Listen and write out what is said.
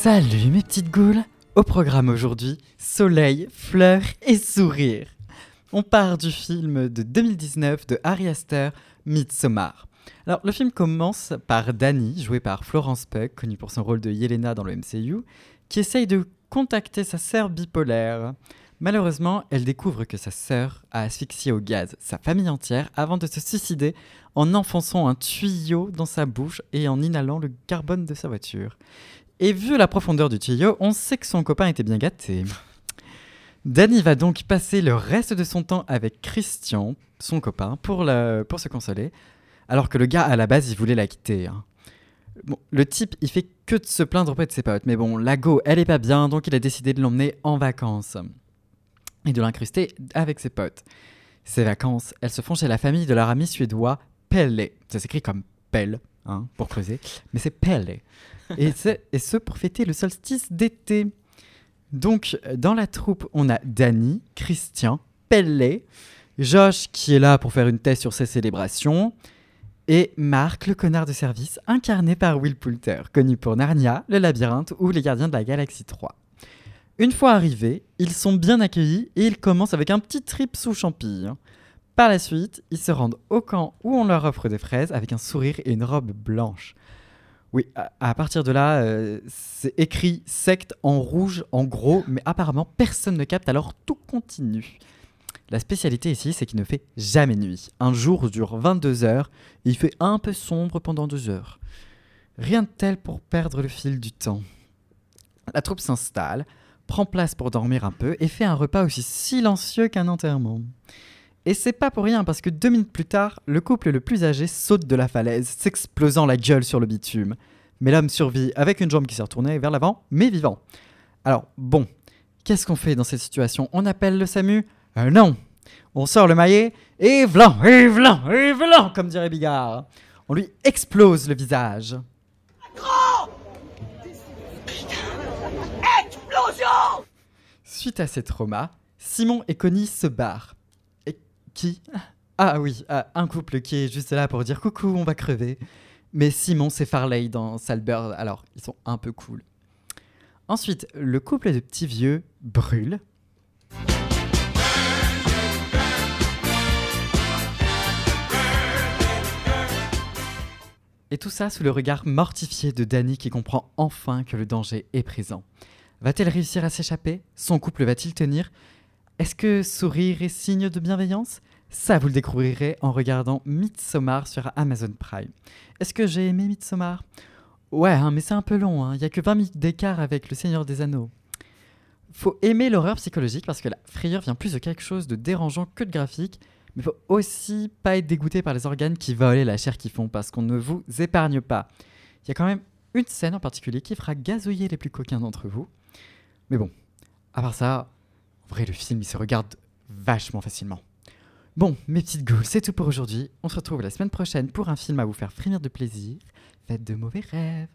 Salut mes petites goules Au programme aujourd'hui, soleil, fleurs et sourire. On part du film de 2019 de Harry Astor, Midsommar. Alors le film commence par Danny, joué par Florence Pugh, connue pour son rôle de Yelena dans le MCU, qui essaye de contacter sa sœur bipolaire. Malheureusement, elle découvre que sa sœur a asphyxié au gaz sa famille entière avant de se suicider en enfonçant un tuyau dans sa bouche et en inhalant le carbone de sa voiture. Et vu la profondeur du tuyau, on sait que son copain était bien gâté. Danny va donc passer le reste de son temps avec Christian, son copain, pour, se consoler, alors que le gars à la base il voulait la quitter. Hein. Bon, le type il fait que de se plaindre auprès de ses potes, mais bon, la go elle est pas bien, donc il a décidé de l'emmener en vacances et de l'incruster avec ses potes. Ces vacances, elles se font chez la famille de leur ami suédois Pelle. Ça s'écrit comme Pelle, hein, pour creuser, mais c'est Pelle et, ce pour fêter le solstice d'été. Donc, dans la troupe, on a Danny, Christian, Pellet, Josh qui est là pour faire une thèse sur ses célébrations, et Marc, le connard de service, incarné par Will Poulter, connu pour Narnia, Le Labyrinthe ou Les Gardiens de la Galaxie 3. Une fois arrivés, ils sont bien accueillis et ils commencent avec un petit trip sous champi. Par la suite, ils se rendent au camp où on leur offre des fraises avec un sourire et une robe blanche. Oui, à, partir de là, euh, c'est écrit secte en rouge, en gros, mais apparemment personne ne capte, alors tout continue. La spécialité ici, c'est qu'il ne fait jamais nuit. Un jour dure 22 heures il fait un peu sombre pendant deux heures. Rien de tel pour perdre le fil du temps. La troupe s'installe, prend place pour dormir un peu et fait un repas aussi silencieux qu'un enterrement. Et c'est pas pour rien parce que deux minutes plus tard, le couple le plus âgé saute de la falaise, s'explosant la gueule sur le bitume. Mais l'homme survit avec une jambe qui s'est retournée vers l'avant, mais vivant. Alors, bon, qu'est-ce qu'on fait dans cette situation? On appelle le SAMU? Euh, Non On sort le maillet, et vlan, et vlan, et vlan, comme dirait Bigard. On lui explose le visage. Explosion Suite à ces traumas, Simon et Connie se barrent. Ah oui, ah, un couple qui est juste là pour dire coucou, on va crever. Mais Simon, c'est Farley dans Salbird, alors ils sont un peu cool. Ensuite, le couple de petits vieux brûle. Et tout ça sous le regard mortifié de Danny qui comprend enfin que le danger est présent. Va-t-elle réussir à s'échapper? Son couple va-t-il tenir? Est-ce que sourire est signe de bienveillance? Ça, vous le découvrirez en regardant Midsommar sur Amazon Prime. Est-ce que j'ai aimé Midsommar? Ouais, hein, mais c'est un peu long. Hein. Il n'y a que 20 minutes d'écart avec Le Seigneur des Anneaux. Faut aimer l'horreur psychologique parce que la frayeur vient plus de quelque chose de dérangeant que de graphique. Mais faut aussi pas être dégoûté par les organes qui volent la chair qu'ils font parce qu'on ne vous épargne pas. Il y a quand même une scène en particulier qui fera gazouiller les plus coquins d'entre vous. Mais bon, à part ça, en vrai, le film il se regarde vachement facilement. Bon, mes petites goules, c'est tout pour aujourd'hui. On se retrouve la semaine prochaine pour un film à vous faire frémir de plaisir. Faites de mauvais rêves.